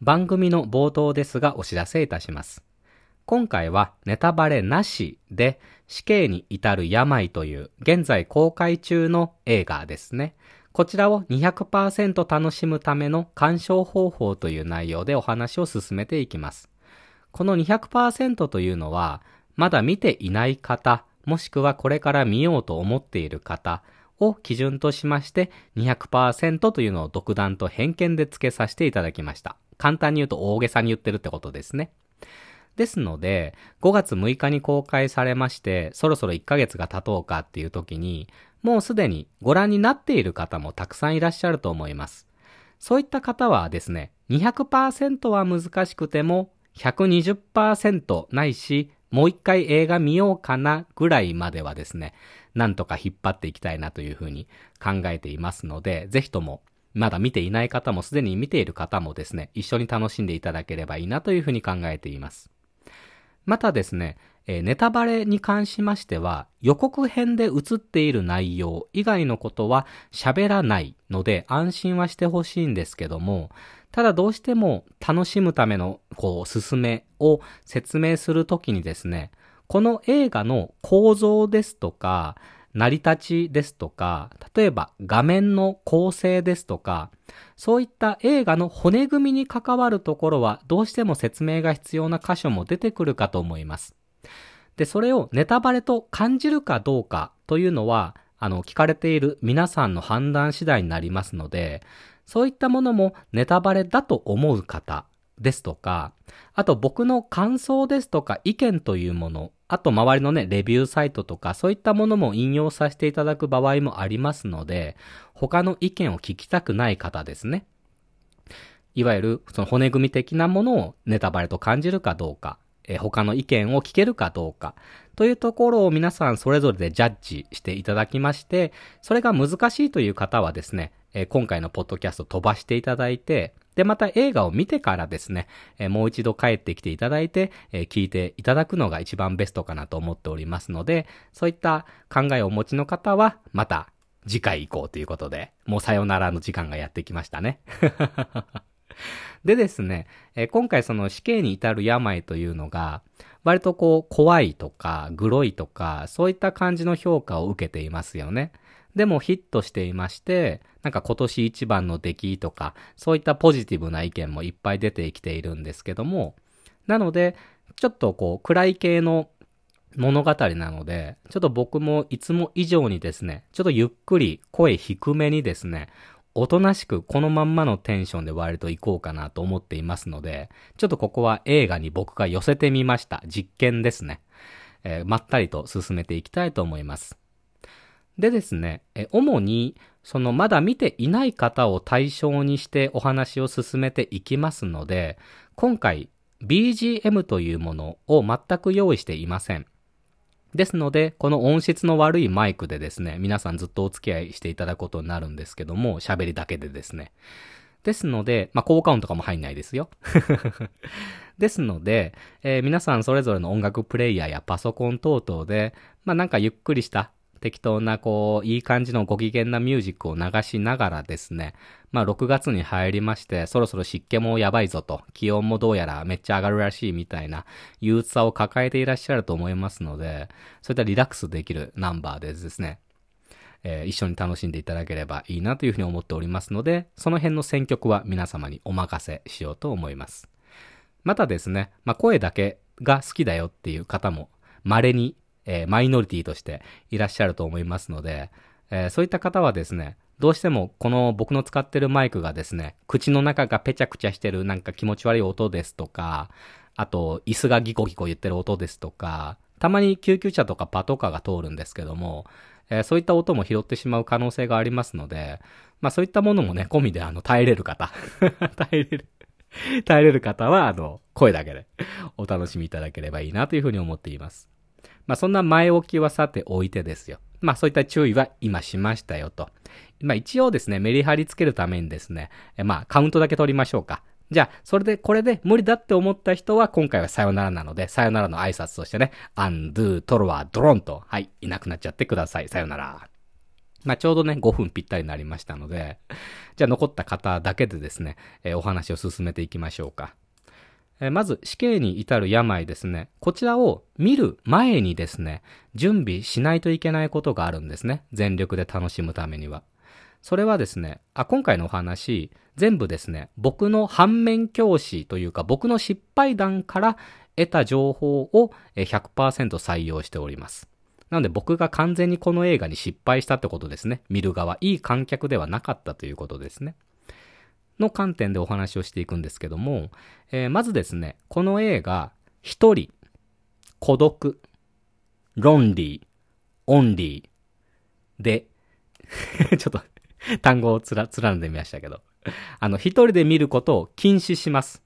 番組の冒頭ですがお知らせいたします。今回はネタバレなしで死刑に至る病という現在公開中の映画ですね。こちらを200%楽しむための鑑賞方法という内容でお話を進めていきます。この200%というのは、まだ見ていない方、もしくはこれから見ようと思っている方を基準としまして200%というのを独断と偏見で付けさせていただきました。簡単に言うと大げさに言ってるってことですね。ですので、5月6日に公開されまして、そろそろ1ヶ月が経とうかっていう時に、もうすでにご覧になっている方もたくさんいらっしゃると思います。そういった方はですね、200%は難しくても120%ないし、もう一回映画見ようかなぐらいまではですね、なんとか引っ張っていきたいなというふうに考えていますので、ぜひともまだ見ていない方もすでに見ている方もですね、一緒に楽しんでいただければいいなというふうに考えています。またですね、えネタバレに関しましては、予告編で映っている内容以外のことは喋らないので安心はしてほしいんですけども、ただどうしても楽しむための、こう、進めを説明するときにですね、この映画の構造ですとか、成り立ちですとか、例えば画面の構成ですとか、そういった映画の骨組みに関わるところはどうしても説明が必要な箇所も出てくるかと思います。で、それをネタバレと感じるかどうかというのは、あの、聞かれている皆さんの判断次第になりますので、そういったものもネタバレだと思う方ですとか、あと僕の感想ですとか意見というもの、あと周りのね、レビューサイトとかそういったものも引用させていただく場合もありますので、他の意見を聞きたくない方ですね。いわゆるその骨組み的なものをネタバレと感じるかどうか、え他の意見を聞けるかどうか、というところを皆さんそれぞれでジャッジしていただきまして、それが難しいという方はですね、え今回のポッドキャスト飛ばしていただいて、で、また映画を見てからですね、えもう一度帰ってきていただいて、え聞いていただくのが一番ベストかなと思っておりますので、そういった考えをお持ちの方は、また次回行こうということで、もうさよならの時間がやってきましたね。でですね、え今回その死刑に至る病というのが、割とこう怖いとか、グロいとか、そういった感じの評価を受けていますよね。でもヒットしていまして、なんか今年一番の出来とか、そういったポジティブな意見もいっぱい出てきているんですけども、なので、ちょっとこう暗い系の物語なので、ちょっと僕もいつも以上にですね、ちょっとゆっくり声低めにですね、おとなしくこのまんまのテンションで割と行こうかなと思っていますので、ちょっとここは映画に僕が寄せてみました。実験ですね。えー、まったりと進めていきたいと思います。でですね、え主に、そのまだ見ていない方を対象にしてお話を進めていきますので、今回 BGM というものを全く用意していません。ですので、この音質の悪いマイクでですね、皆さんずっとお付き合いしていただくことになるんですけども、喋りだけでですね。ですので、まあ、効果音とかも入んないですよ。ですので、えー、皆さんそれぞれの音楽プレイヤーやパソコン等々で、まあ、なんかゆっくりした適当な、こう、いい感じのご機嫌なミュージックを流しながらですね、まあ6月に入りまして、そろそろ湿気もやばいぞと、気温もどうやらめっちゃ上がるらしいみたいな憂鬱さを抱えていらっしゃると思いますので、そういったリラックスできるナンバーでですね、えー、一緒に楽しんでいただければいいなというふうに思っておりますので、その辺の選曲は皆様にお任せしようと思います。またですね、まあ声だけが好きだよっていう方も稀にえー、マイノリティとしていらっしゃると思いますので、えー、そういった方はですね、どうしてもこの僕の使ってるマイクがですね、口の中がペチャクチャしてるなんか気持ち悪い音ですとか、あと椅子がギコギコ言ってる音ですとか、たまに救急車とかパトカーが通るんですけども、えー、そういった音も拾ってしまう可能性がありますので、まあそういったものもね、込みであの耐えれる方、耐えれる耐えれる方は、あの、声だけでお楽しみいただければいいなというふうに思っています。まあそんな前置きはさておいてですよ。まあそういった注意は今しましたよと。まあ一応ですね、メリハリつけるためにですね、まあカウントだけ取りましょうか。じゃあ、それで、これで無理だって思った人は、今回はさよならなので、さよならの挨拶としてね、アンドゥ、トロワ、ドロンと、はい、いなくなっちゃってください。さよなら。まあ、ちょうどね、5分ぴったりになりましたので、じゃあ残った方だけでですね、えー、お話を進めていきましょうか。まず、死刑に至る病ですね。こちらを見る前にですね、準備しないといけないことがあるんですね。全力で楽しむためには。それはですね、あ、今回のお話、全部ですね、僕の反面教師というか、僕の失敗談から得た情報を100%採用しております。なので僕が完全にこの映画に失敗したってことですね。見る側、いい観客ではなかったということですね。の観点でお話をしていくんですけども、えー、まずですね、この映画、一人、孤独、 lonely、only で、ちょっと単語をつら、連んでみましたけど、あの、一人で見ることを禁止します。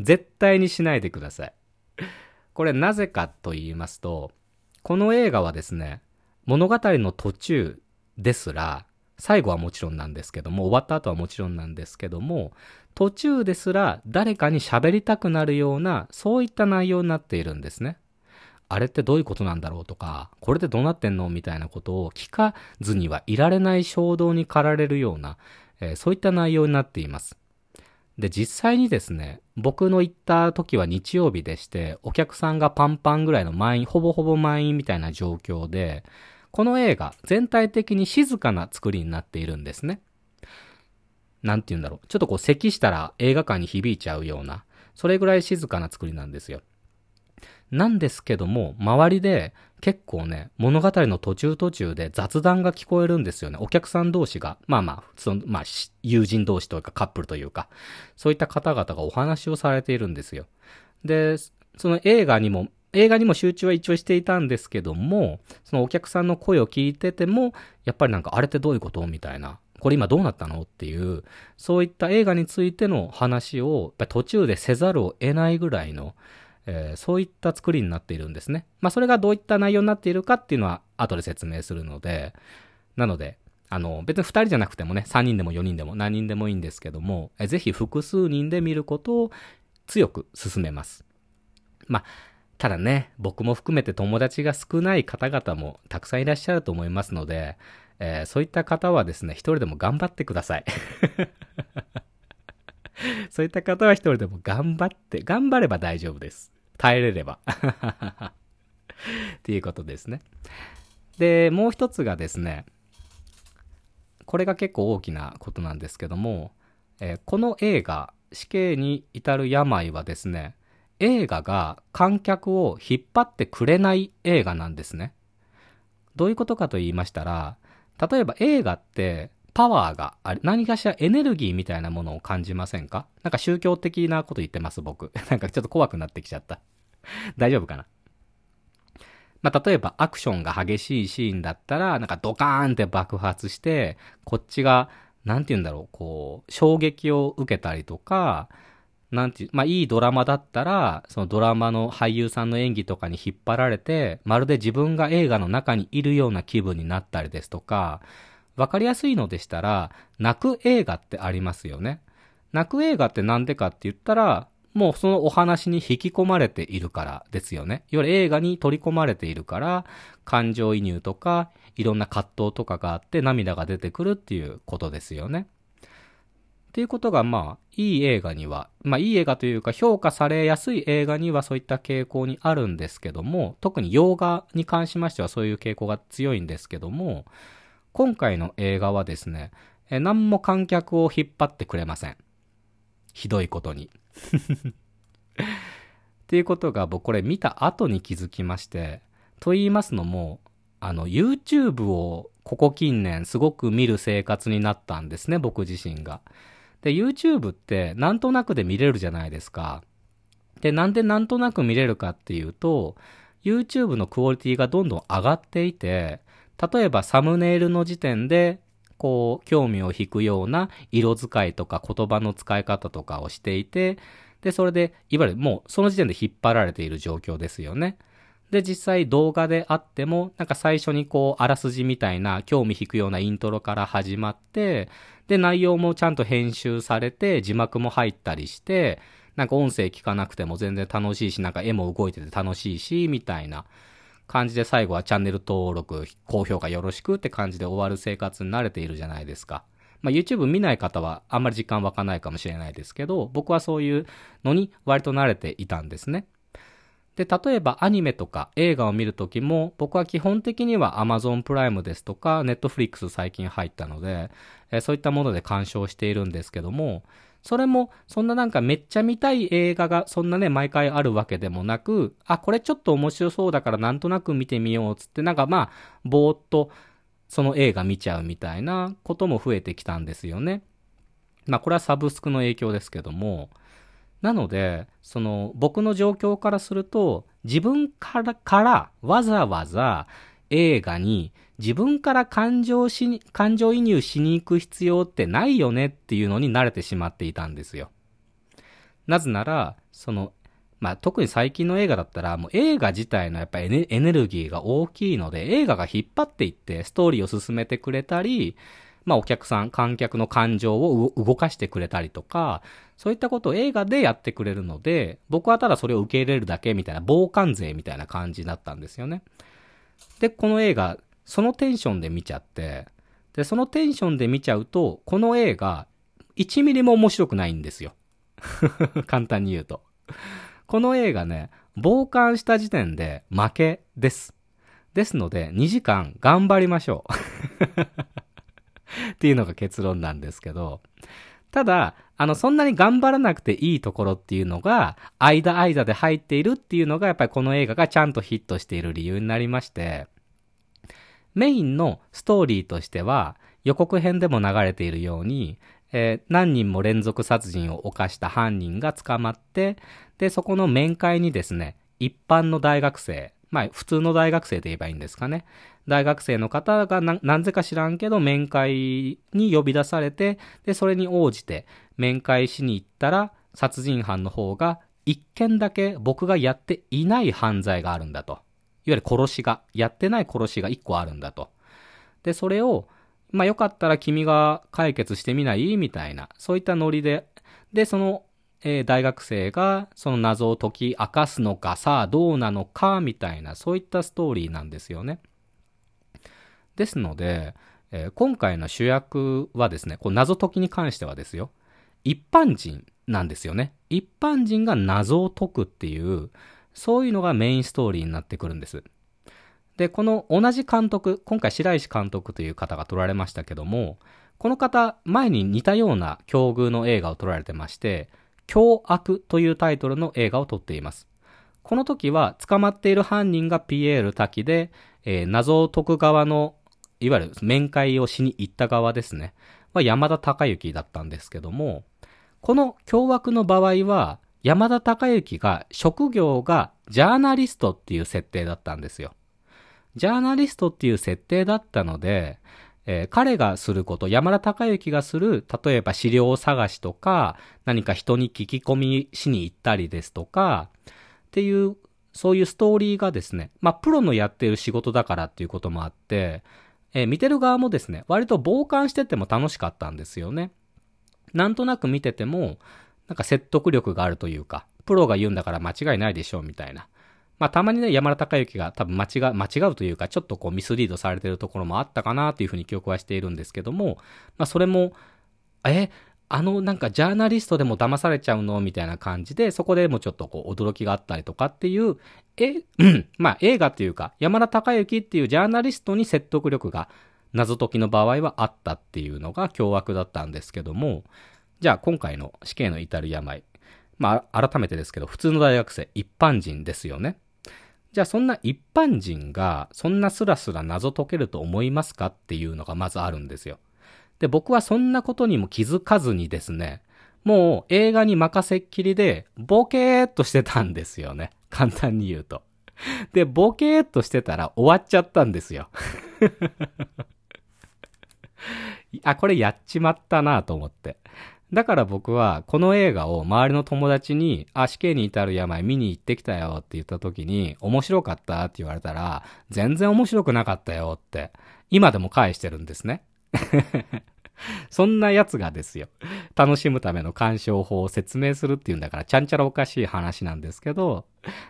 絶対にしないでください。これなぜかと言いますと、この映画はですね、物語の途中ですら、最後はもちろんなんですけども、終わった後はもちろんなんですけども、途中ですら誰かに喋りたくなるような、そういった内容になっているんですね。あれってどういうことなんだろうとか、これでどうなってんの？みたいなことを聞かずにはいられない衝動に駆られるような、えー、そういった内容になっています。で、実際にですね、僕の行った時は日曜日でして、お客さんがパンパンぐらいの満員、ほぼほぼ満員みたいな状況で、この映画、全体的に静かな作りになっているんですね。なんて言うんだろう。ちょっとこう咳したら映画館に響いちゃうような、それぐらい静かな作りなんですよ。なんですけども、周りで結構ね、物語の途中途中で雑談が聞こえるんですよね。お客さん同士が、まあまあ、その、まあ、友人同士というかカップルというか、そういった方々がお話をされているんですよ。で、その映画にも、映画にも集中は一応していたんですけども、そのお客さんの声を聞いてても、やっぱりなんかあれってどういうこと？みたいな。これ今どうなったの？っていう、そういった映画についての話を、途中でせざるを得ないぐらいの、えー、そういった作りになっているんですね。まあ、それがどういった内容になっているかっていうのは後で説明するので、なので、あの、別に2人じゃなくてもね、3人でも4人でも何人でもいいんですけども、えぜひ複数人で見ることを強く進めます。まあ、ただね、僕も含めて友達が少ない方々もたくさんいらっしゃると思いますので、えー、そういった方はですね、一人でも頑張ってください。そういった方は一人でも頑張って、頑張れば大丈夫です。耐えれれば。っていうことですね。で、もう一つがですね、これが結構大きなことなんですけども、えー、この映画、死刑に至る病はですね、映画が観客を引っ張ってくれない映画なんですね。どういうことかと言いましたら、例えば映画ってパワーがあれ、何かしらエネルギーみたいなものを感じませんか？なんか宗教的なこと言ってます、僕。なんかちょっと怖くなってきちゃった。大丈夫かな？まあ、例えばアクションが激しいシーンだったら、なんかドカーンって爆発して、こっちが、なんて言うんだろう、こう、衝撃を受けたりとか、なんていうまあ、いいドラマだったら、そのドラマの俳優さんの演技とかに引っ張られて、まるで自分が映画の中にいるような気分になったりですとか、わかりやすいのでしたら、泣く映画ってありますよね。泣く映画ってなんでかって言ったら、もうそのお話に引き込まれているからですよね。いわゆる映画に取り込まれているから、感情移入とか、いろんな葛藤とかがあって涙が出てくるっていうことですよね。っていうことが、まあ、いい映画には、まあ、いい映画というか評価されやすい映画にはそういった傾向にあるんですけども、特に洋画に関しましてはそういう傾向が強いんですけども、今回の映画はですね、え何も観客を引っ張ってくれません。ひどいことに。っていうことが僕これ見た後に気づきまして、と言いますのも、あの、YouTube をここ近年すごく見る生活になったんですね、僕自身が。で、YouTube ってなんとなくで見れるじゃないですか。で、なんでなんとなく見れるかっていうと、YouTube のクオリティがどんどん上がっていて、例えばサムネイルの時点で、こう、興味を引くような色使いとか言葉の使い方とかをしていて、で、それで、いわゆるもうその時点で引っ張られている状況ですよね。で、実際動画であっても、なんか最初にこう、あらすじみたいな興味引くようなイントロから始まって、で、内容もちゃんと編集されて、字幕も入ったりして、なんか音声聞かなくても全然楽しいし、なんか絵も動いてて楽しいし、みたいな。感じで最後はチャンネル登録、高評価よろしくって感じで終わる生活に慣れているじゃないですか。まあ、YouTube 見ない方はあんまり時間湧かないかもしれないですけど、僕はそういうのに割と慣れていたんですね。で、例えばアニメとか映画を見るときも、僕は基本的には Amazon プライムですとか、Netflix 最近入ったので、えそういったもので鑑賞しているんですけども、それも、そんななんかめっちゃ見たい映画がそんなね、毎回あるわけでもなく、あ、これちょっと面白そうだからなんとなく見てみようつって、なんかまあ、ぼーっとその映画見ちゃうみたいなことも増えてきたんですよね。まあこれはサブスクの影響ですけども、なので、その僕の状況からすると、自分からからわざわざ映画に自分から感情し、感情移入しに行く必要ってないよねっていうのに慣れてしまっていたんですよ。なぜなら、その、まあ、特に最近の映画だったら、もう映画自体のやっぱりエネルギーが大きいので、映画が引っ張っていってストーリーを進めてくれたり、まあお客さん、観客の感情を動かしてくれたりとか、そういったことを映画でやってくれるので、僕はただそれを受け入れるだけみたいな、傍観税みたいな感じだったんですよね。で、この映画、そのテンションで見ちゃって、で、そのテンションで見ちゃうと、この映画、1ミリも面白くないんですよ。簡単に言うと。この映画ね、傍観した時点で負けです。ですので、2時間頑張りましょう。っていうのが結論なんですけど、ただ、あの、そんなに頑張らなくていいところっていうのが、間間で入っているっていうのが、やっぱりこの映画がちゃんとヒットしている理由になりまして、メインのストーリーとしては、予告編でも流れているように、えー、何人も連続殺人を犯した犯人が捕まって、で、そこの面会にですね、一般の大学生、まあ、普通の大学生と言えばいいんですかね。大学生の方がな、んぜか知らんけど面会に呼び出されて、で、それに応じて面会しに行ったら、殺人犯の方が一件だけ僕がやっていない犯罪があるんだと。いわゆる殺しが、やってない殺しが一個あるんだと。で、それを、まあよかったら君が解決してみない？みたいな、そういったノリで、で、その、えー、大学生がその謎を解き明かすのかさあどうなのかみたいな、そういったストーリーなんですよね。ですので、えー、今回の主役はですね、こう謎解きに関してはですよ、一般人なんですよね。一般人が謎を解くっていう、そういうのがメインストーリーになってくるんです。で、この同じ監督、今回白石監督という方が撮られましたけども、この方、前に似たような境遇の映画を撮られてまして、凶悪というタイトルの映画を撮っています。この時は捕まっている犯人がピエール滝で、えー、謎を解く側のいわゆる面会をしに行った側ですね。は山田孝之だったんですけども、この凶悪の場合は、山田孝之が職業がジャーナリストっていう設定だったんですよ。ジャーナリストっていう設定だったので、えー、彼がすること、山田孝之がする、例えば資料探しとか、何か人に聞き込みしに行ったりですとか、っていう、そういうストーリーがですね、まあ、プロのやってる仕事だからっていうこともあって、えー、見てる側もですね、割と傍観してても楽しかったんですよね。なんとなく見てても、なんか説得力があるというか、プロが言うんだから間違いないでしょうみたいな。まあたまにね、山田孝之が多分間違う、間違うというか、ちょっとこうミスリードされてるところもあったかなというふうに記憶はしているんですけども、まあそれも、え、あのなんかジャーナリストでも騙されちゃうのみたいな感じで、そこでもちょっとこう驚きがあったりとかっていう、え、うん、まあ映画っていうか、山田孝之っていうジャーナリストに説得力が謎解きの場合はあったっていうのが凶悪だったんですけども、じゃあ今回の死刑の至る病、まあ改めてですけど、普通の大学生、一般人ですよね。じゃあそんな一般人がそんなスラスラ謎解けると思いますかっていうのがまずあるんですよ。で、僕はそんなことにも気づかずにですね、もう映画に任せっきりで、ボケーっとしてたんですよね。簡単に言うと。で、ボケーっとしてたら終わっちゃったんですよ。あ、これやっちまったなと思って。だから僕はこの映画を周りの友達に、あ、死刑に至る病見に行ってきたよって言った時に、面白かったって言われたら、全然面白くなかったよって、今でも返してるんですね。そんな奴がですよ、楽しむための鑑賞法を説明するっていうんだから、ちゃんちゃらおかしい話なんですけど、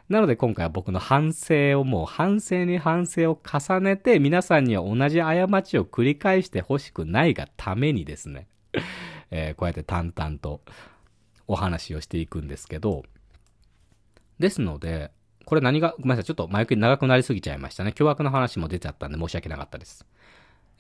なので今回は僕の反省をもう反省に反省を重ねて、皆さんには同じ過ちを繰り返してほしくないがためにですね、えー、こうやって淡々とお話をしていくんですけど、ですので、これ何が、ごめんなさい、ちょっと前置き長くなりすぎちゃいましたね。凶悪の話も出ちゃったんで申し訳なかったです。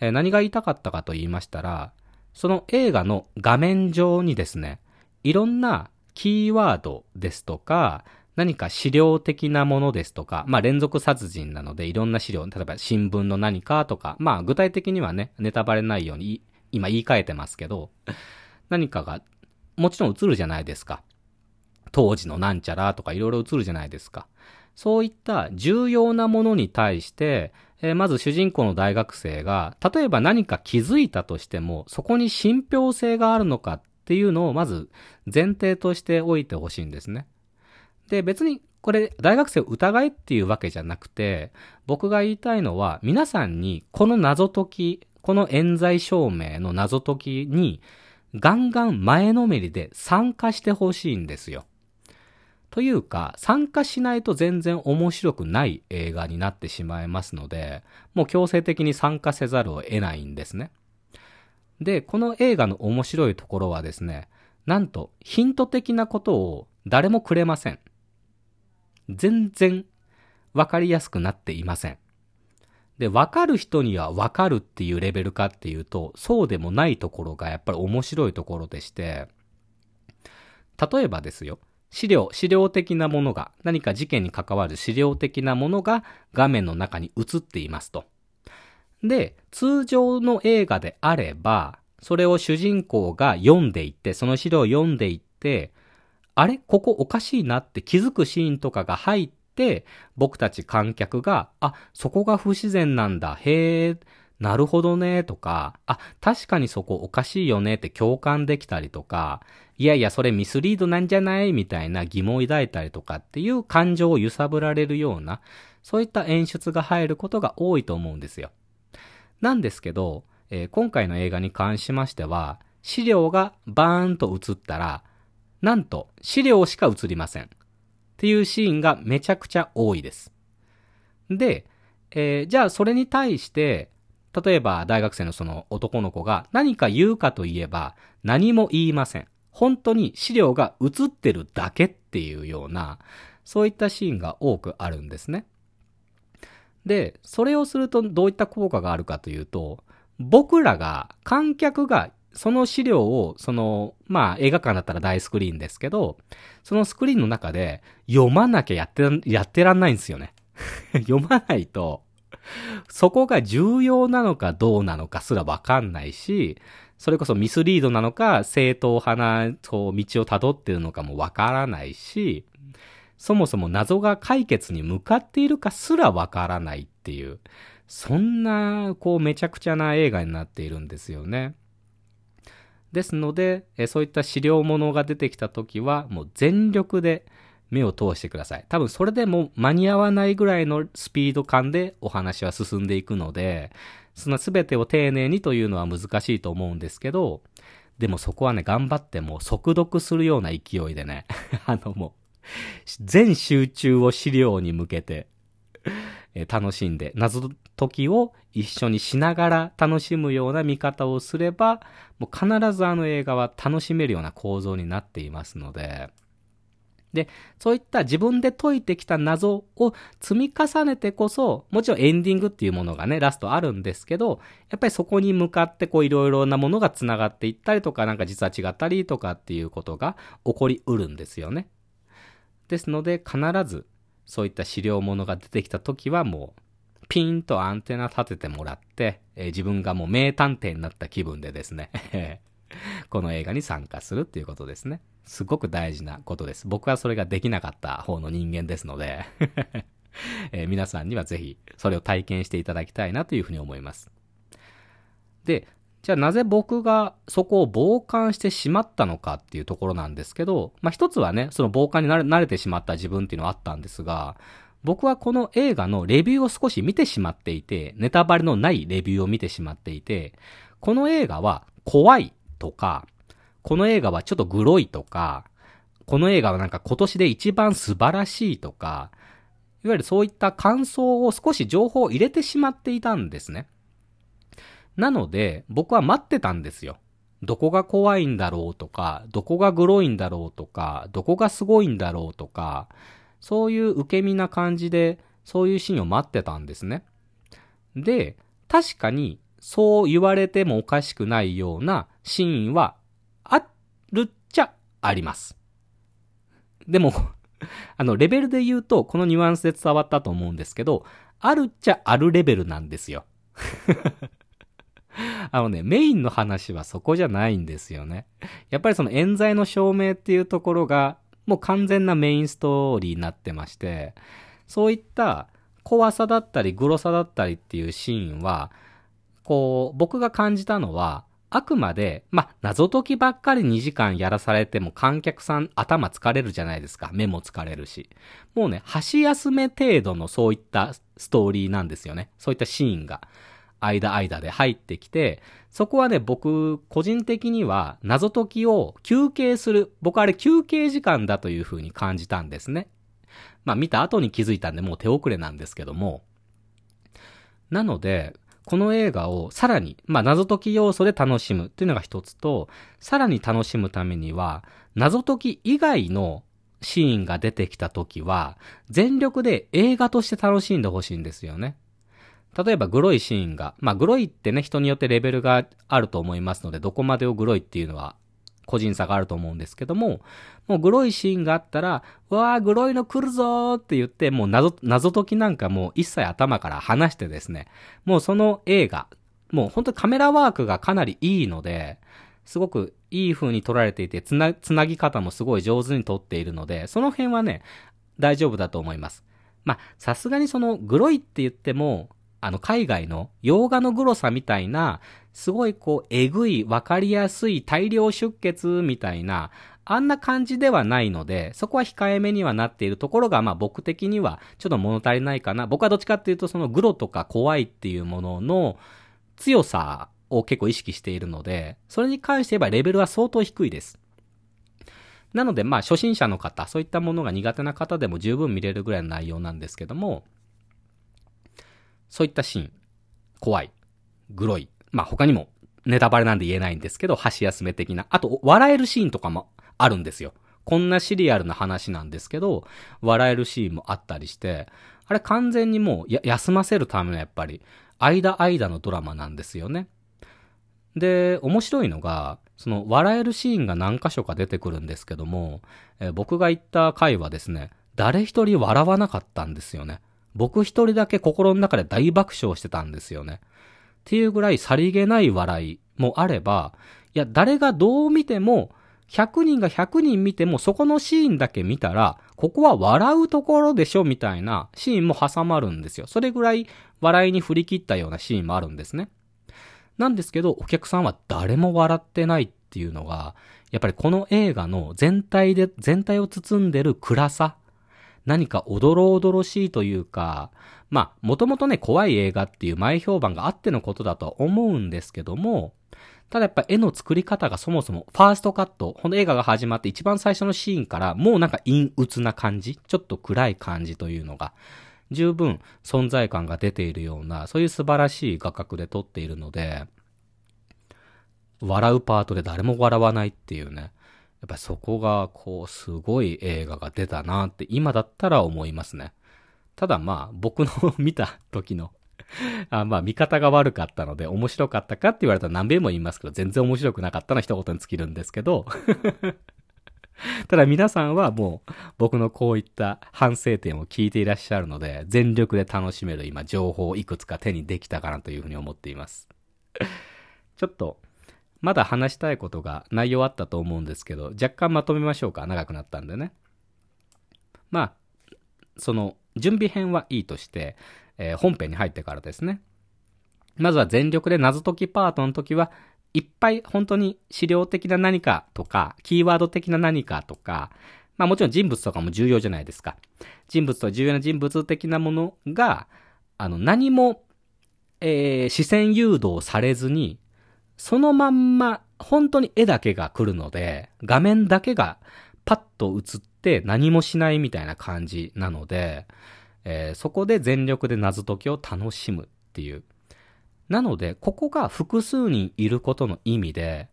えー、何が言いたかったかと言いましたら、その映画の画面上にですね、いろんなキーワードですとか、何か資料的なものですとか、まあ連続殺人なのでいろんな資料、例えば新聞の何かとか、まあ具体的にはね、ネタバレないように今言い換えてますけど、何かがもちろん映るじゃないですか。当時のなんちゃらとかいろいろ映るじゃないですか。そういった重要なものに対して、えー、まず主人公の大学生が、例えば何か気づいたとしても、そこに信憑性があるのかっていうのをまず前提としておいてほしいんですね。で、別にこれ大学生を疑えっていうわけじゃなくて、僕が言いたいのは皆さんにこの謎解き、この冤罪証明の謎解きにガンガン前のめりで参加してほしいんですよ。というか、参加しないと全然面白くない映画になってしまいますので、もう強制的に参加せざるを得ないんですね。で、この映画の面白いところはですね、なんとヒント的なことを誰もくれません。全然わかりやすくなっていません。で、わかる人にはわかるっていうレベルかっていうと、そうでもないところがやっぱり面白いところでして、例えばですよ、資料、資料的なものが、何か事件に関わる資料的なものが画面の中に映っていますと。で、通常の映画であれば、それを主人公が読んでいって、その資料を読んでいって、あれ？ここおかしいなって気づくシーンとかが入って、僕たち観客が、あ、そこが不自然なんだ、へえ、なるほどね、とか、あ、確かにそこおかしいよねって共感できたりとか、いやいや、それミスリードなんじゃない？みたいな疑問を抱いたりとかっていう感情を揺さぶられるような、そういった演出が入ることが多いと思うんですよ。なんですけど、えー、今回の映画に関しましては、資料がバーンと映ったら、なんと資料しか映りません。っていうシーンがめちゃくちゃ多いです。で、えー、じゃあそれに対して、例えば大学生のその男の子が何か言うかといえば何も言いません。本当に資料が映ってるだけっていうような、そういったシーンが多くあるんですね。で、それをするとどういった効果があるかというと、僕らが、観客がその資料を、その、まあ映画館だったら大スクリーンですけど、そのスクリーンの中で読まなきゃやって、やってらんないんですよね。読まないと、そこが重要なのかどうなのかすらわかんないし、それこそミスリードなのか、正統派な、こう、道を辿ってるのかもわからないし、そもそも謎が解決に向かっているかすらわからないっていう、そんな、こう、めちゃくちゃな映画になっているんですよね。ですので、えそういった資料物が出てきた時は、もう全力で目を通してください。多分それでも間に合わないぐらいのスピード感でお話は進んでいくので、その全てを丁寧にというのは難しいと思うんですけど、でもそこはね、頑張ってもう速読するような勢いでね、あのもう、全集中を資料に向けて、楽しんで、謎解きを一緒にしながら楽しむような見方をすれば、もう必ずあの映画は楽しめるような構造になっていますので、で、そういった自分で解いてきた謎を積み重ねてこそ、もちろんエンディングっていうものがね、ラストあるんですけど、やっぱりそこに向かってこういろいろなものが繋がっていったりとか、なんか実は違ったりとかっていうことが起こりうるんですよね。ですので、必ずそういった資料物が出てきた時はもう、ピンとアンテナ立ててもらって、えー、自分がもう名探偵になった気分でですね この映画に参加するっていうことですね。すごく大事なことです。僕はそれができなかった方の人間ですので えー、皆さんにはぜひそれを体験していただきたいなというふうに思います。で、じゃあなぜ僕がそこを傍観してしまったのかっていうところなんですけど、まあ一つはね、その傍観に慣れてしまった自分っていうのはあったんですが、僕はこの映画のレビューを少し見てしまっていて、ネタバレのないレビューを見てしまっていて、この映画は怖いとか、この映画はちょっとグロいとか、この映画はなんか今年で一番素晴らしいとか、いわゆるそういった感想を少し情報を入れてしまっていたんですね。なので、僕は待ってたんですよ。どこが怖いんだろうとか、どこがグロいんだろうとか、どこがすごいんだろうとか、そういう受け身な感じで、そういうシーンを待ってたんですね。で、確かに、そう言われてもおかしくないようなシーンは、あるっちゃあります。でも、あの、レベルで言うと、このニュアンスで伝わったと思うんですけど、あるっちゃあるレベルなんですよ。あのね、メインの話はそこじゃないんですよね。やっぱりその冤罪の証明っていうところが、もう完全なメインストーリーになってまして、そういった怖さだったり、グロさだったりっていうシーンは、こう、僕が感じたのは、あくまで、ま謎解きばっかり2時間やらされても観客さん頭疲れるじゃないですか。目も疲れるし。もうね、箸休め程度のそういったストーリーなんですよね。そういったシーンが。間間で入ってきて、そこはね、僕、個人的には謎解きを休憩する、僕はあれ休憩時間だという風に感じたんですね。まあ見た後に気づいたんでもう手遅れなんですけども。なので、この映画をさらに、まあ謎解き要素で楽しむっていうのが一つと、さらに楽しむためには、謎解き以外のシーンが出てきた時は、全力で映画として楽しんでほしいんですよね。例えばグロいシーンが、まあグロいってね、人によってレベルがあると思いますので、どこまでをグロいっていうのは個人差があると思うんですけども、もうグロいシーンがあったら、わー、グロいの来るぞーって言って、もう謎、謎解きなんかもう一切頭から離してですね、もうその映画、もう本当にカメラワークがかなりいいので、すごくいい風に撮られていて、つな、つなぎ方もすごい上手に撮っているので、その辺はね、大丈夫だと思います。まあ、さすがにその、グロいって言っても、あの、海外の洋画のグロさみたいな、すごいこう、えぐい、わかりやすい大量出血みたいな、あんな感じではないので、そこは控えめにはなっているところが、まあ僕的にはちょっと物足りないかな。僕はどっちかっていうと、そのグロとか怖いっていうものの強さを結構意識しているので、それに関して言えばレベルは相当低いです。なので、まあ初心者の方、そういったものが苦手な方でも十分見れるぐらいの内容なんですけども、そういったシーン、怖い、グロい、まあ他にもネタバレなんで言えないんですけど、箸休め的な、あと笑えるシーンとかもあるんですよ。こんなシリアルな話なんですけど、笑えるシーンもあったりして、あれ完全にもう休ませるためのやっぱり、間間のドラマなんですよね。で、面白いのが、その笑えるシーンが何箇所か出てくるんですけども、え僕が言った回はですね、誰一人笑わなかったんですよね。僕一人だけ心の中で大爆笑してたんですよね。っていうぐらいさりげない笑いもあれば、いや、誰がどう見ても、100人が100人見てもそこのシーンだけ見たら、ここは笑うところでしょみたいなシーンも挟まるんですよ。それぐらい笑いに振り切ったようなシーンもあるんですね。なんですけど、お客さんは誰も笑ってないっていうのが、やっぱりこの映画の全体で、全体を包んでる暗さ何かおどろおどろしいというか、まあ、もともとね、怖い映画っていう前評判があってのことだと思うんですけども、ただやっぱ絵の作り方がそもそも、ファーストカット、この映画が始まって一番最初のシーンから、もうなんか陰鬱な感じ、ちょっと暗い感じというのが、十分存在感が出ているような、そういう素晴らしい画角で撮っているので、笑うパートで誰も笑わないっていうね。やっぱそこが、こう、すごい映画が出たなって今だったら思いますね。ただまあ、僕の見た時の あまあ、見方が悪かったので、面白かったかって言われたら何遍も言いますけど、全然面白くなかったの一言に尽きるんですけど ただ皆さんはもう、僕のこういった反省点を聞いていらっしゃるので、全力で楽しめる今、情報をいくつか手にできたかなというふうに思っています。ちょっと、まだ話したいことが内容あったと思うんですけど、若干まとめましょうか。長くなったんでね。まあ、その、準備編はいいとして、えー、本編に入ってからですね。まずは全力で謎解きパートの時は、いっぱい本当に資料的な何かとか、キーワード的な何かとか、まあもちろん人物とかも重要じゃないですか。人物と重要な人物的なものが、あの何も、えー、視線誘導されずに、そのまんま、本当に絵だけが来るので、画面だけがパッと映って何もしないみたいな感じなので、えー、そこで全力で謎解きを楽しむっていう。なので、ここが複数人いることの意味で、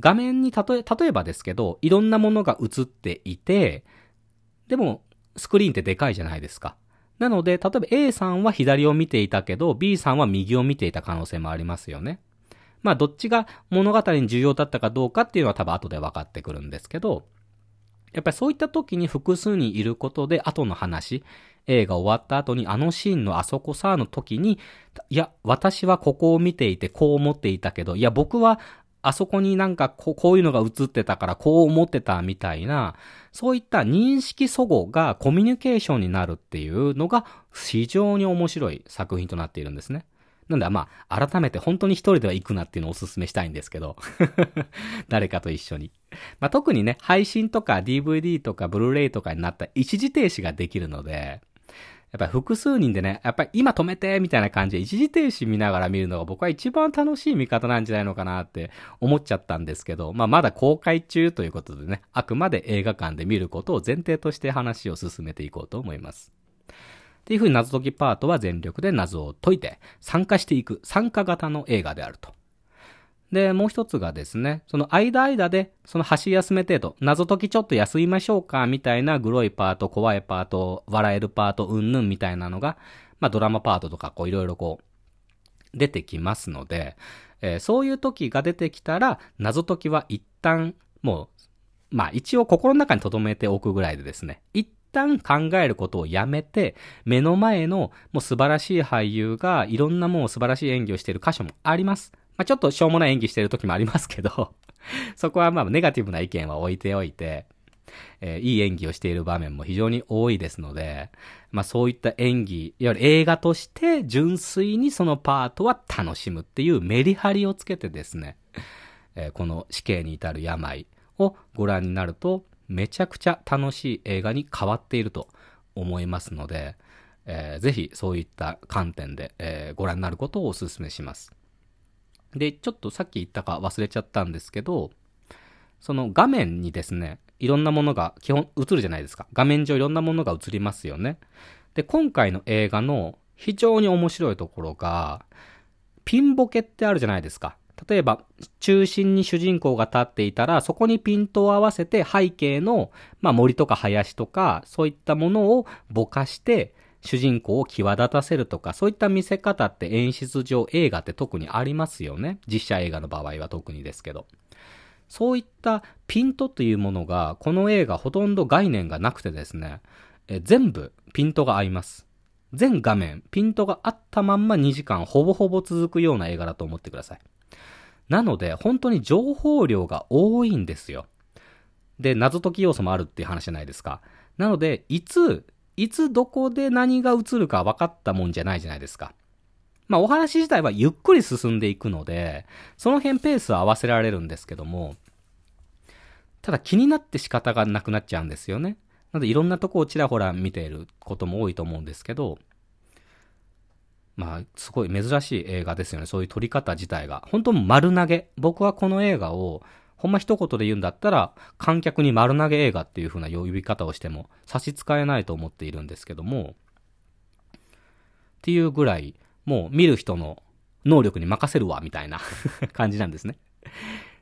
画面に例え、例えばですけど、いろんなものが映っていて、でも、スクリーンってでかいじゃないですか。なので、例えば A さんは左を見ていたけど、B さんは右を見ていた可能性もありますよね。まあ、どっちが物語に重要だったかどうかっていうのは多分後で分かってくるんですけど、やっぱりそういった時に複数人いることで、後の話、映画終わった後にあのシーンのあそこさの時に、いや、私はここを見ていてこう思っていたけど、いや、僕はあそこになんかこういうのが映ってたからこう思ってたみたいな、そういった認識齟齬がコミュニケーションになるっていうのが非常に面白い作品となっているんですね。なんで、まあ、改めて本当に一人では行くなっていうのをお勧めしたいんですけど。誰かと一緒に。まあ、特にね、配信とか DVD とかブルーレイとかになった一時停止ができるので、やっぱり複数人でね、やっぱり今止めてみたいな感じで一時停止見ながら見るのが僕は一番楽しい見方なんじゃないのかなって思っちゃったんですけど、まあまだ公開中ということでね、あくまで映画館で見ることを前提として話を進めていこうと思います。っていう風に謎解きパートは全力で謎を解いて参加していく参加型の映画であると。で、もう一つがですね、その間間で、その箸休め程度、謎解きちょっと休みましょうか、みたいなグロいパート、怖いパート、笑えるパート、うんぬんみたいなのが、まあドラマパートとか、こういろいろこう、出てきますので、えー、そういう時が出てきたら、謎解きは一旦、もう、まあ一応心の中に留めておくぐらいでですね、一旦考えることをやめて、目の前のもう素晴らしい俳優がいろんなもう素晴らしい演技をしている箇所もあります。まあ、ちょっとしょうもない演技してる時もありますけど そこはまあネガティブな意見は置いておいて、えー、いい演技をしている場面も非常に多いですので、まあそういった演技、いわゆる映画として純粋にそのパートは楽しむっていうメリハリをつけてですね、えー、この死刑に至る病をご覧になると、めちゃくちゃ楽しい映画に変わっていると思いますので、えー、ぜひそういった観点で、えー、ご覧になることをお勧めします。で、ちょっとさっき言ったか忘れちゃったんですけど、その画面にですね、いろんなものが基本映るじゃないですか。画面上いろんなものが映りますよね。で、今回の映画の非常に面白いところが、ピンボケってあるじゃないですか。例えば、中心に主人公が立っていたら、そこにピントを合わせて背景の、まあ、森とか林とか、そういったものをぼかして、主人公を際立たせるとか、そういった見せ方って演出上映画って特にありますよね。実写映画の場合は特にですけど。そういったピントというものが、この映画ほとんど概念がなくてですね、え全部ピントが合います。全画面、ピントがあったまんま2時間ほぼほぼ続くような映画だと思ってください。なので、本当に情報量が多いんですよ。で、謎解き要素もあるっていう話じゃないですか。なので、いついつどこで何が映るか分かったもんじゃないじゃないですか。まあお話自体はゆっくり進んでいくので、その辺ペースは合わせられるんですけども、ただ気になって仕方がなくなっちゃうんですよね。なのでいろんなとこをちらほら見ていることも多いと思うんですけど、まあ、すごい珍しい映画ですよね。そういう撮り方自体が。本当丸投げ。僕はこの映画をほんま一言で言うんだったら、観客に丸投げ映画っていう風な呼び方をしても差し支えないと思っているんですけども、っていうぐらい、もう見る人の能力に任せるわ、みたいな 感じなんですね。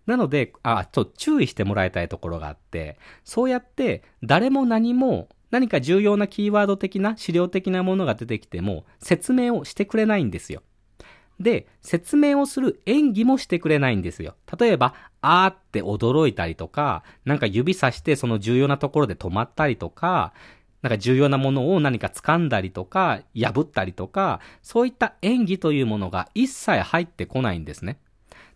なので、あ、ちょっと注意してもらいたいところがあって、そうやって誰も何も何か重要なキーワード的な資料的なものが出てきても説明をしてくれないんですよ。で、説明をする演技もしてくれないんですよ。例えば、あーって驚いたりとか、なんか指さしてその重要なところで止まったりとか、なんか重要なものを何か掴んだりとか、破ったりとか、そういった演技というものが一切入ってこないんですね。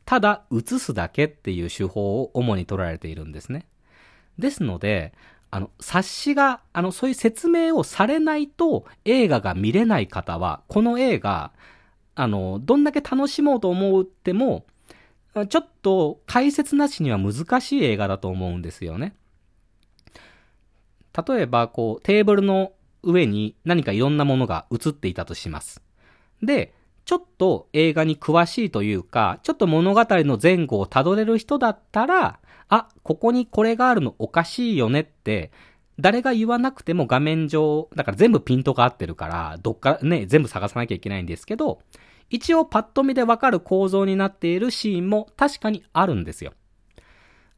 ただ、映すだけっていう手法を主に取られているんですね。ですので、あの、冊子が、あの、そういう説明をされないと映画が見れない方は、この映画、あの、どんだけ楽しもうと思っても、ちょっと解説なしには難しい映画だと思うんですよね。例えば、こう、テーブルの上に何かいろんなものが映っていたとします。で、ちょっと映画に詳しいというか、ちょっと物語の前後をたどれる人だったら、あ、ここにこれがあるのおかしいよねって、誰が言わなくても画面上、だから全部ピントが合ってるから、どっかね、全部探さなきゃいけないんですけど、一応パッと見でわかる構造になっているシーンも確かにあるんですよ。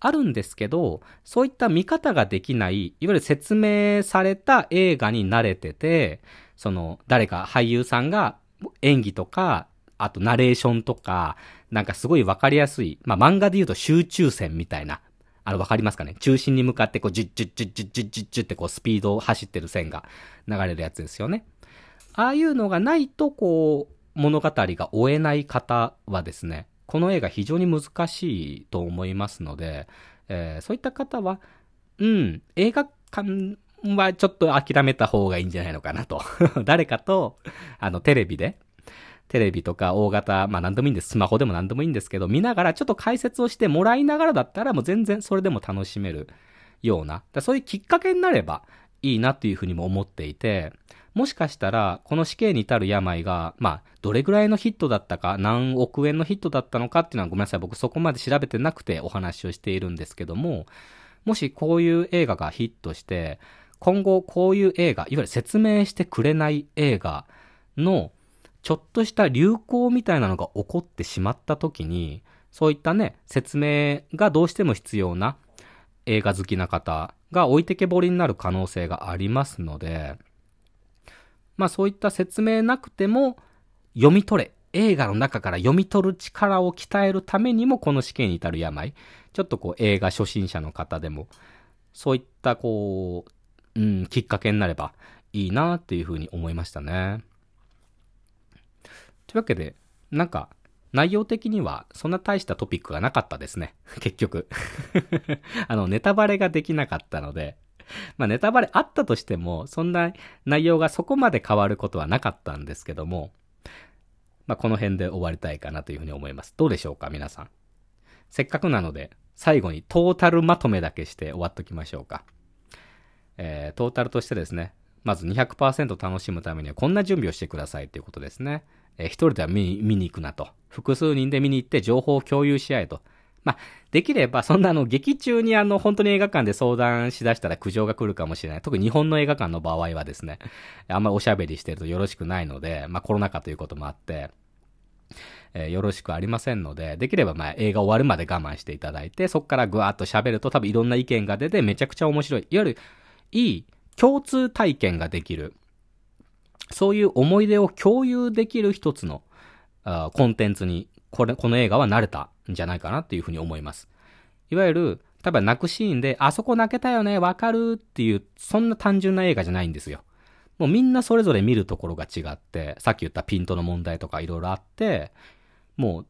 あるんですけど、そういった見方ができない、いわゆる説明された映画に慣れてて、その、誰か俳優さんが演技とか、あとナレーションとか、なんかすごいわかりやすい、まあ漫画で言うと集中線みたいな、あのわかりますかね？中心に向かってこう、ジュッジュッジュッジュッジュッジュッジュッってこうスピードを走ってる線が流れるやつですよね。ああいうのがないとこう、物語が終えない方はですね、この映画非常に難しいと思いますので、えー、そういった方は、うん、映画館はちょっと諦めた方がいいんじゃないのかなと。誰かと、あの、テレビで、テレビとか大型、まあ何でもいいんです。スマホでも何でもいいんですけど、見ながらちょっと解説をしてもらいながらだったらもう全然それでも楽しめるような、そういうきっかけになればいいなっていうふうにも思っていて、もしかしたら、この死刑に至る病が、まあ、どれぐらいのヒットだったか、何億円のヒットだったのかっていうのはごめんなさい。僕そこまで調べてなくてお話をしているんですけども、もしこういう映画がヒットして、今後こういう映画、いわゆる説明してくれない映画のちょっとした流行みたいなのが起こってしまった時に、そういったね、説明がどうしても必要な映画好きな方が置いてけぼりになる可能性がありますので、まあそういった説明なくても読み取れ、映画の中から読み取る力を鍛えるためにもこの試験に至る病、ちょっとこう映画初心者の方でも、そういったこう、うん、きっかけになればいいなっていうふうに思いましたね。というわけで、なんか、内容的にはそんな大したトピックがなかったですね。結局 あの、ネタバレができなかったので、まあネタバレあったとしても、そんな内容がそこまで変わることはなかったんですけども、まあこの辺で終わりたいかなというふうに思います。どうでしょうか、皆さん。せっかくなので、最後にトータルまとめだけして終わっときましょうか。えー、トータルとしてですね、まず200%楽しむためにはこんな準備をしてくださいということですね。えー、一人では見に行くなと。複数人で見に行って情報を共有し合えと。まあ、できれば、そんなあの、劇中にあの、本当に映画館で相談しだしたら苦情が来るかもしれない。特に日本の映画館の場合はですね、あんまりおしゃべりしてるとよろしくないので、まあコロナ禍ということもあって、えー、よろしくありませんので、できればまあ映画終わるまで我慢していただいて、そこからぐわーっと喋ると多分いろんな意見が出てめちゃくちゃ面白い。いわゆる、いい共通体験ができる。そういう思い出を共有できる一つのあコンテンツに、これ、この映画は慣れたんじゃないかなっていうふうに思います。いわゆる、多分泣くシーンで、あそこ泣けたよね、わかるっていう、そんな単純な映画じゃないんですよ。もうみんなそれぞれ見るところが違って、さっき言ったピントの問題とかいろいろあって、もう、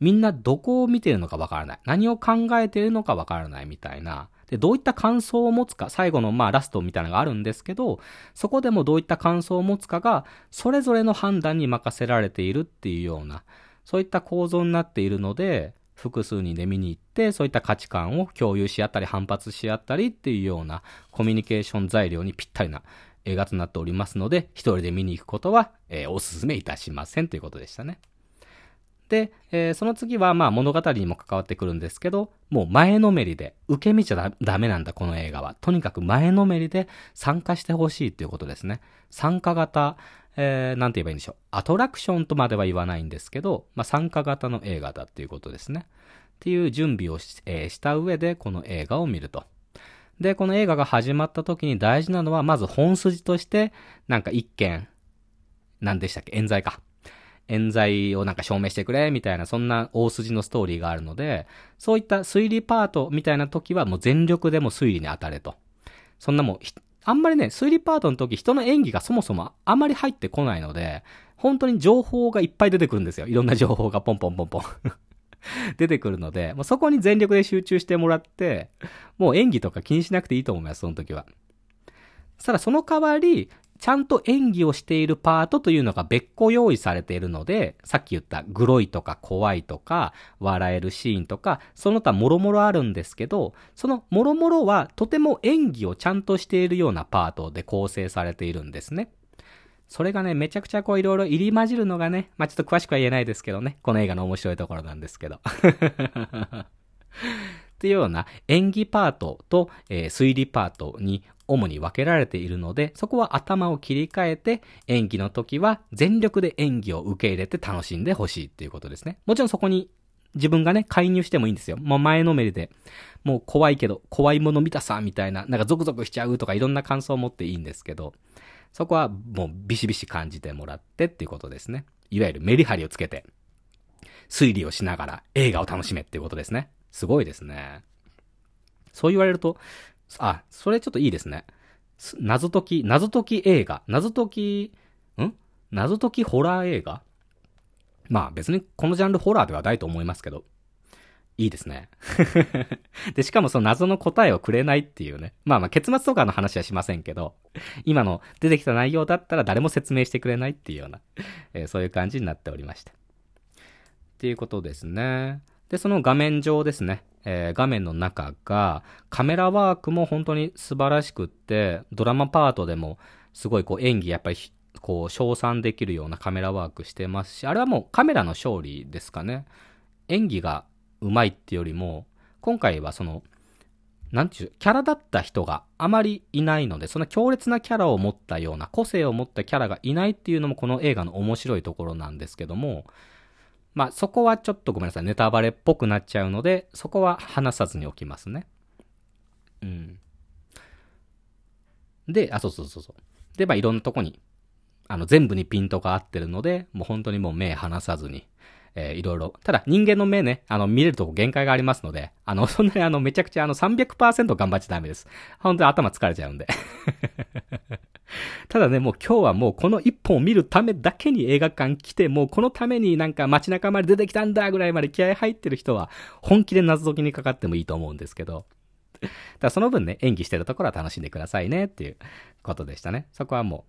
みんなどこを見てるのかわからない。何を考えてるのかわからないみたいな。で、どういった感想を持つか、最後のまあラストみたいなのがあるんですけど、そこでもどういった感想を持つかが、それぞれの判断に任せられているっていうような、そういった構造になっているので、複数人で見に行って、そういった価値観を共有し合ったり反発し合ったりっていうようなコミュニケーション材料にぴったりな映画となっておりますので、一人で見に行くことは、えー、お勧めいたしませんということでしたね。で、えー、その次はまあ物語にも関わってくるんですけど、もう前のめりで、受け身じゃダメなんだ、この映画は。とにかく前のめりで参加してほしいっていうことですね。参加型、えー、なんて言えばいいんでしょう。アトラクションとまでは言わないんですけど、まあ参加型の映画だっていうことですね。っていう準備をし,、えー、した上で、この映画を見ると。で、この映画が始まった時に大事なのは、まず本筋として、なんか一件、何でしたっけ？冤罪か。冤罪をなんか証明してくれ、みたいな、そんな大筋のストーリーがあるので、そういった推理パートみたいな時はもう全力でも推理に当たれと。そんなもん、あんまりね、推理パートの時人の演技がそもそもあまり入ってこないので、本当に情報がいっぱい出てくるんですよ。いろんな情報がポンポンポンポン 出てくるので、もうそこに全力で集中してもらって、もう演技とか気にしなくていいと思います、その時は。ただその代わり、ちゃんと演技をしているパートというのが別個用意されているので、さっき言ったグロいとか怖いとか、笑えるシーンとか、その他もろもろあるんですけど、そのもろもろはとても演技をちゃんとしているようなパートで構成されているんですね。それがね、めちゃくちゃこういろいろ入り混じるのがね、まあちょっと詳しくは言えないですけどね、この映画の面白いところなんですけど。っていうような演技パートと、えー、推理パートに主に分けられているので、そこは頭を切り替えて、演技の時は全力で演技を受け入れて楽しんでほしいっていうことですね。もちろんそこに自分がね、介入してもいいんですよ。もう前のめりで、もう怖いけど、怖いもの見たさ、みたいな、なんかゾクゾクしちゃうとかいろんな感想を持っていいんですけど、そこはもうビシビシ感じてもらってっていうことですね。いわゆるメリハリをつけて、推理をしながら映画を楽しめっていうことですね。すごいですね。そう言われると、あ、それちょっといいですね。謎解き、謎解き映画、謎解き、ん？謎解きホラー映画？まあ別にこのジャンルホラーではないと思いますけど、いいですね。で、しかもその謎の答えをくれないっていうね。まあまあ結末とかの話はしませんけど、今の出てきた内容だったら誰も説明してくれないっていうような、えー、そういう感じになっておりました。っていうことですね。で、その画面上ですね。えー、画面の中が、カメラワークも本当に素晴らしくって、ドラマパートでも、すごいこう演技やっぱり、こう、称賛できるようなカメラワークしてますし、あれはもうカメラの勝利ですかね。演技がうまいってよりも、今回はその、なんちゅう、キャラだった人があまりいないので、そんな強烈なキャラを持ったような、個性を持ったキャラがいないっていうのもこの映画の面白いところなんですけども、まあそこはちょっとごめんなさい、ネタバレっぽくなっちゃうので、そこは話さずにおきますね。うん。で、あ、そうそうそうそう。で、まあいろんなとこに、あの全部にピントが合ってるので、もう本当にもう目離さずに、えー、いろいろ。ただ人間の目ね、あの見れるとこ限界がありますので、あの、そんなにあのめちゃくちゃあの300%頑張っちゃダメです。本当に頭疲れちゃうんで。ただね、もう今日はもうこの一本を見るためだけに映画館来て、もうこのためになんか街中まで出てきたんだぐらいまで気合入ってる人は、本気で謎解きにかかってもいいと思うんですけど。だその分ね、演技してるところは楽しんでくださいねっていうことでしたね。そこはも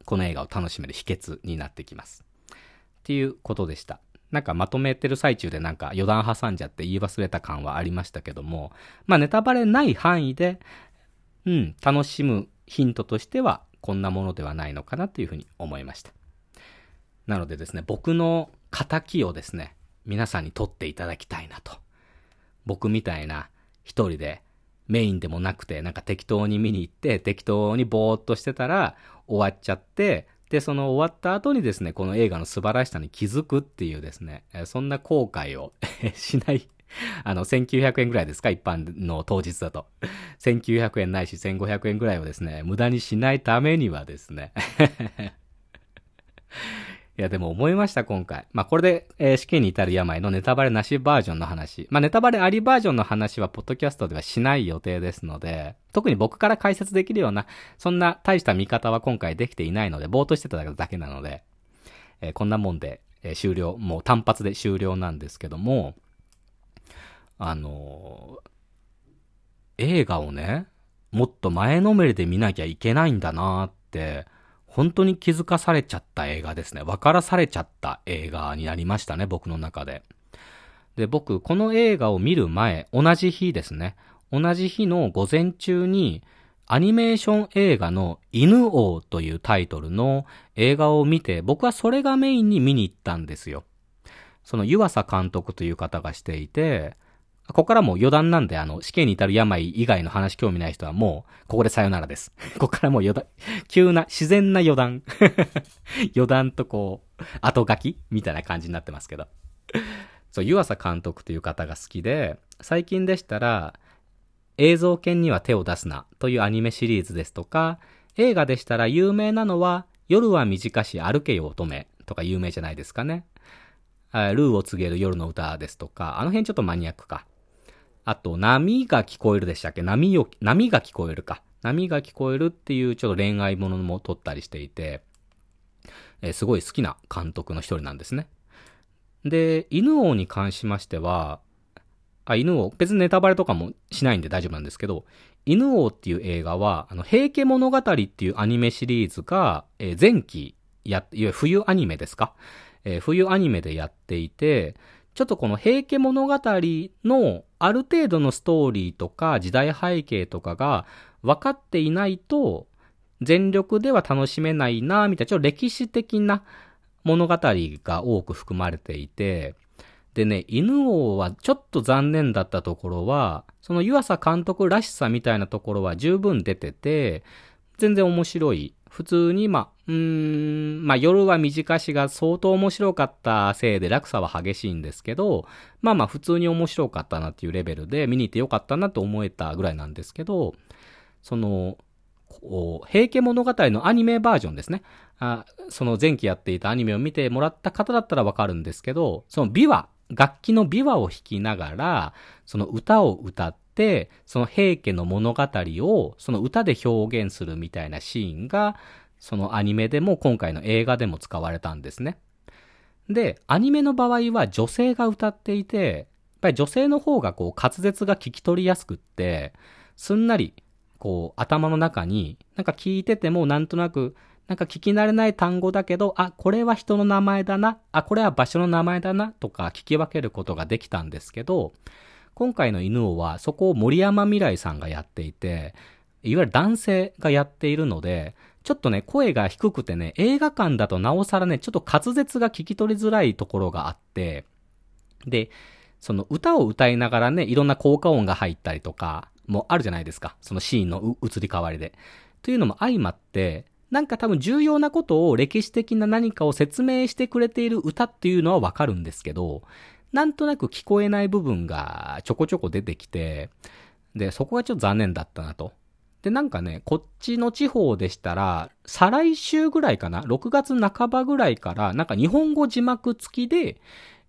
う、この映画を楽しめる秘訣になってきます。っていうことでした。なんかまとめてる最中でなんか余談挟んじゃって言い忘れた感はありましたけども、まあネタバレない範囲で、うん、楽しむヒントとしてはこんなものではないのかなというふうに思いました。なのでですね、僕の仇をですね、皆さんに取っていただきたいなと。僕みたいな一人でメインでもなくて、なんか適当に見に行って、適当にぼーっとしてたら終わっちゃって、で、その終わった後にですね、この映画の素晴らしさに気づくっていうですね、そんな後悔を しないあの、1900円ぐらいですか？一般の当日だと。1900円ないし1500円ぐらいをですね、無駄にしないためにはですね いや、でも思いました、今回。まあ、これで、えー、試験に至る病のネタバレなしバージョンの話。まあ、ネタバレありバージョンの話は、ポッドキャストではしない予定ですので、特に僕から解説できるような、そんな大した見方は今回できていないので、ぼーっとしてただけなので、えー、こんなもんで、えー、終了、もう単発で終了なんですけども、あの映画をね、もっと前のめりで見なきゃいけないんだなーって、本当に気づかされちゃった映画ですね。分からされちゃった映画になりましたね、僕の中で。で、僕、この映画を見る前、同じ日ですね。同じ日の午前中に、アニメーション映画の犬王というタイトルの映画を見て、僕はそれがメインに見に行ったんですよ。その湯浅監督という方がしていて、ここからもう余談なんで、あの、死刑に至る病以外の話興味ない人はもう、ここでさよならです。ここからもう余談、急な、自然な余談。余談とこう、後書きみたいな感じになってますけど。そう、湯浅監督という方が好きで、最近でしたら、映像犬には手を出すなというアニメシリーズですとか、映画でしたら有名なのは、夜は短し歩けよ乙女とか有名じゃないですかね。ルーを告げる夜の歌ですとか、あの辺ちょっとマニアックか。あと、波が聞こえるでしたっけ？波を、波が聞こえるか。波が聞こえるっていうちょっと恋愛ものも撮ったりしていて、えー、すごい好きな監督の一人なんですね。で、犬王に関しましては、あ、犬王、別にネタバレとかもしないんで大丈夫なんですけど、犬王っていう映画は、あの、平家物語っていうアニメシリーズが、えー、前期や、いわゆる冬アニメですか、えー、冬アニメでやっていて、ちょっとこの平家物語のある程度のストーリーとか時代背景とかが分かっていないと、全力では楽しめないな、みたいな、ちょっと歴史的な物語が多く含まれていて、でね、犬王はちょっと残念だったところは、その湯浅監督らしさみたいなところは十分出てて、全然面白い。普通に、まあ、うーん、まあ夜は短しが相当面白かったせいで落差は激しいんですけど、まあまあ普通に面白かったなっていうレベルで見に行ってよかったなと思えたぐらいなんですけど、その、平家物語のアニメバージョンですね。あその前期やっていたアニメを見てもらった方だったらわかるんですけど、その琵琶、楽器の琵琶を弾きながら、その歌を歌って、その平家の物語をその歌で表現するみたいなシーンが、そのアニメでも今回の映画でも使われたんですね。で、アニメの場合は女性が歌っていて、やっぱり女性の方がこう滑舌が聞き取りやすくって、すんなりこう、頭の中に、なんか聞いててもなんとなく、なんか聞き慣れない単語だけど、あ、これは人の名前だな、あ、これは場所の名前だな、とか聞き分けることができたんですけど、今回の犬王はそこを森山未来さんがやっていて、いわゆる男性がやっているので、ちょっとね、声が低くてね、映画館だとなおさらね、ちょっと滑舌が聞き取りづらいところがあって、で、その歌を歌いながらね、いろんな効果音が入ったりとか、もあるじゃないですか。そのシーンの移り変わりで。というのも相まって、なんか多分重要なことを歴史的な何かを説明してくれている歌っていうのはわかるんですけど、なんとなく聞こえない部分がちょこちょこ出てきて、で、そこがちょっと残念だったなと。で、なんかね、こっちの地方でしたら、再来週ぐらいかな ?6 月半ばぐらいから、なんか日本語字幕付きで、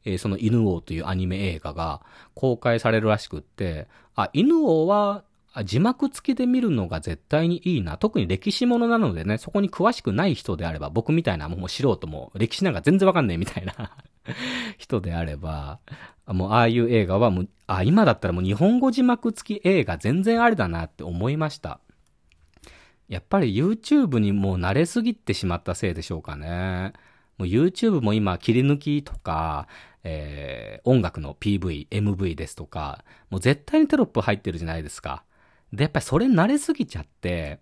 えー、その犬王というアニメ映画が公開されるらしくって、あ、犬王は字幕付きで見るのが絶対にいいな。特に歴史ものなのでね、そこに詳しくない人であれば、僕みたいなもう素人も歴史なんか全然わかんないみたいな 人であれば、もうああいう映画はもう、あ、今だったらもう日本語字幕付き映画全然あれだなって思いました。やっぱり YouTube にもう慣れすぎてしまったせいでしょうかね。もう YouTube も今切り抜きとか、えー、音楽の PV、MV ですとか、もう絶対にテロップ入ってるじゃないですか。で、やっぱりそれ慣れすぎちゃって、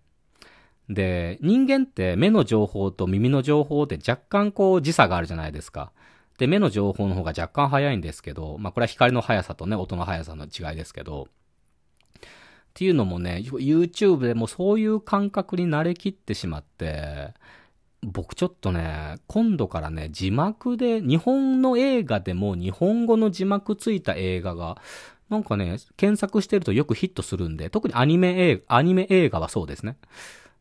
で、人間って目の情報と耳の情報って若干こう時差があるじゃないですか。で、目の情報の方が若干早いんですけど、まあこれは光の速さとね、音の速さの違いですけど、っていうのもね、YouTube でもそういう感覚に慣れきってしまって、僕ちょっとね、今度からね、字幕で、日本の映画でも日本語の字幕ついた映画が、なんかね、検索してるとよくヒットするんで、特にアニメ映画、アニメ映画はそうですね。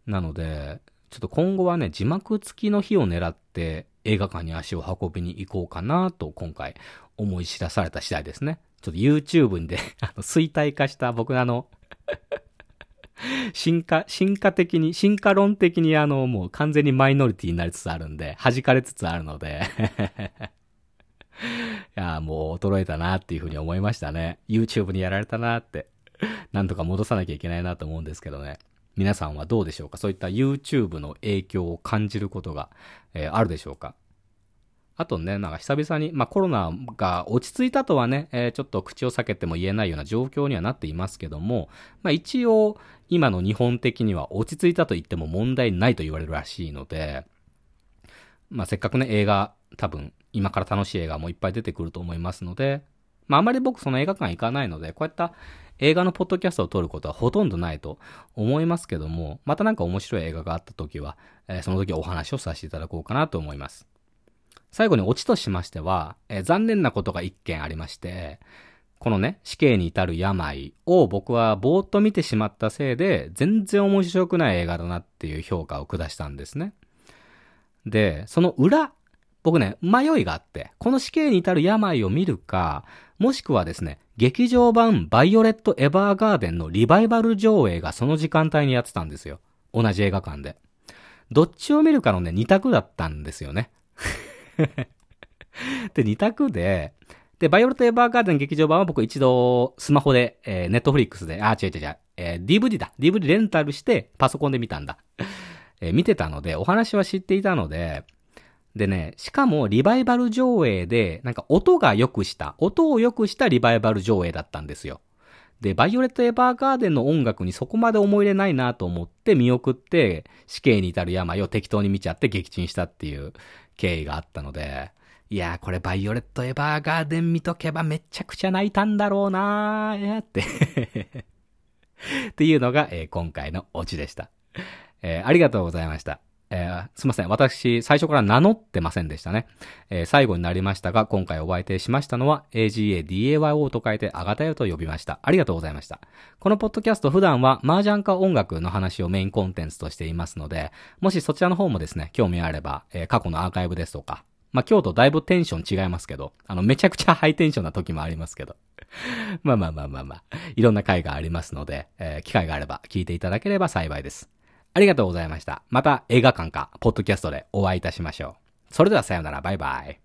なので、ちょっと今後はね、字幕付きの日を狙って映画館に足を運びに行こうかなと今回思い知らされた次第ですね。ちょっと YouTube で、あの、衰退化した僕あの進化、進化的に、進化論的にあの、もう完全にマイノリティになりつつあるんで、弾かれつつあるのでいや、もう衰えたなっていうふうに思いましたね。YouTube にやられたなって。なんとか戻さなきゃいけないなと思うんですけどね。皆さんはどうでしょうか？そういった YouTube の影響を感じることが、えー、あるでしょうか？あとね、なんか久々に、まあコロナが落ち着いたとはね、えー、ちょっと口を避けても言えないような状況にはなっていますけども、まあ一応、今の日本的には落ち着いたと言っても問題ないと言われるらしいので、まあせっかくね、映画、多分、今から楽しい映画もいっぱい出てくると思いますので、まああまり僕その映画館行かないので、こういった映画のポッドキャストを撮ることはほとんどないと思いますけども、またなんか面白い映画があった時は、えー、その時お話をさせていただこうかなと思います。最後にオチとしましては、えー、残念なことが一件ありまして、このね、死刑に至る病を僕はぼーっと見てしまったせいで、全然面白くない映画だなっていう評価を下したんですね。で、その裏、僕ね、迷いがあって、この死刑に至る病を見るか、もしくはですね、劇場版バイオレット・エヴァーガーデンのリバイバル上映がその時間帯にやってたんですよ。同じ映画館で。どっちを見るかのね、二択だったんですよね。で、二択で、で、バイオレット・エヴァーガーデン劇場版は僕一度スマホで、えー、ネットフリックスで、あ、違う違う違う、えー、DVD だ。DVD レンタルしてパソコンで見たんだ。えー、見てたので、お話は知っていたので、でね、しかもリバイバル上映で、なんか音が良くした、音を良くしたリバイバル上映だったんですよ。で、バイオレット・エヴァーガーデンの音楽にそこまで思い入れないなと思って見送って、死刑に至る病を適当に見ちゃって撃沈したっていう経緯があったので、いやーこれバイオレット・エヴァーガーデン見とけばめちゃくちゃ泣いたんだろうなーってっていうのが、えー、今回のオチでした。えー、ありがとうございました。えー、すいません。私、最初から名乗ってませんでしたね。えー、最後になりましたが、今回お相手しましたのは、AGADAYO と書いて、あがたよと呼びました。ありがとうございました。このポッドキャスト普段は、麻雀か音楽の話をメインコンテンツとしていますので、もしそちらの方もですね、興味あれば、えー、過去のアーカイブですとか、まあ、今日とだいぶテンション違いますけど、あの、めちゃくちゃハイテンションな時もありますけど。まあまあまあまあまあ、いろんな回がありますので、えー、機会があれば聞いていただければ幸いです。ありがとうございました。また映画館か、ポッドキャストでお会いいたしましょう。それではさようなら、バイバイ。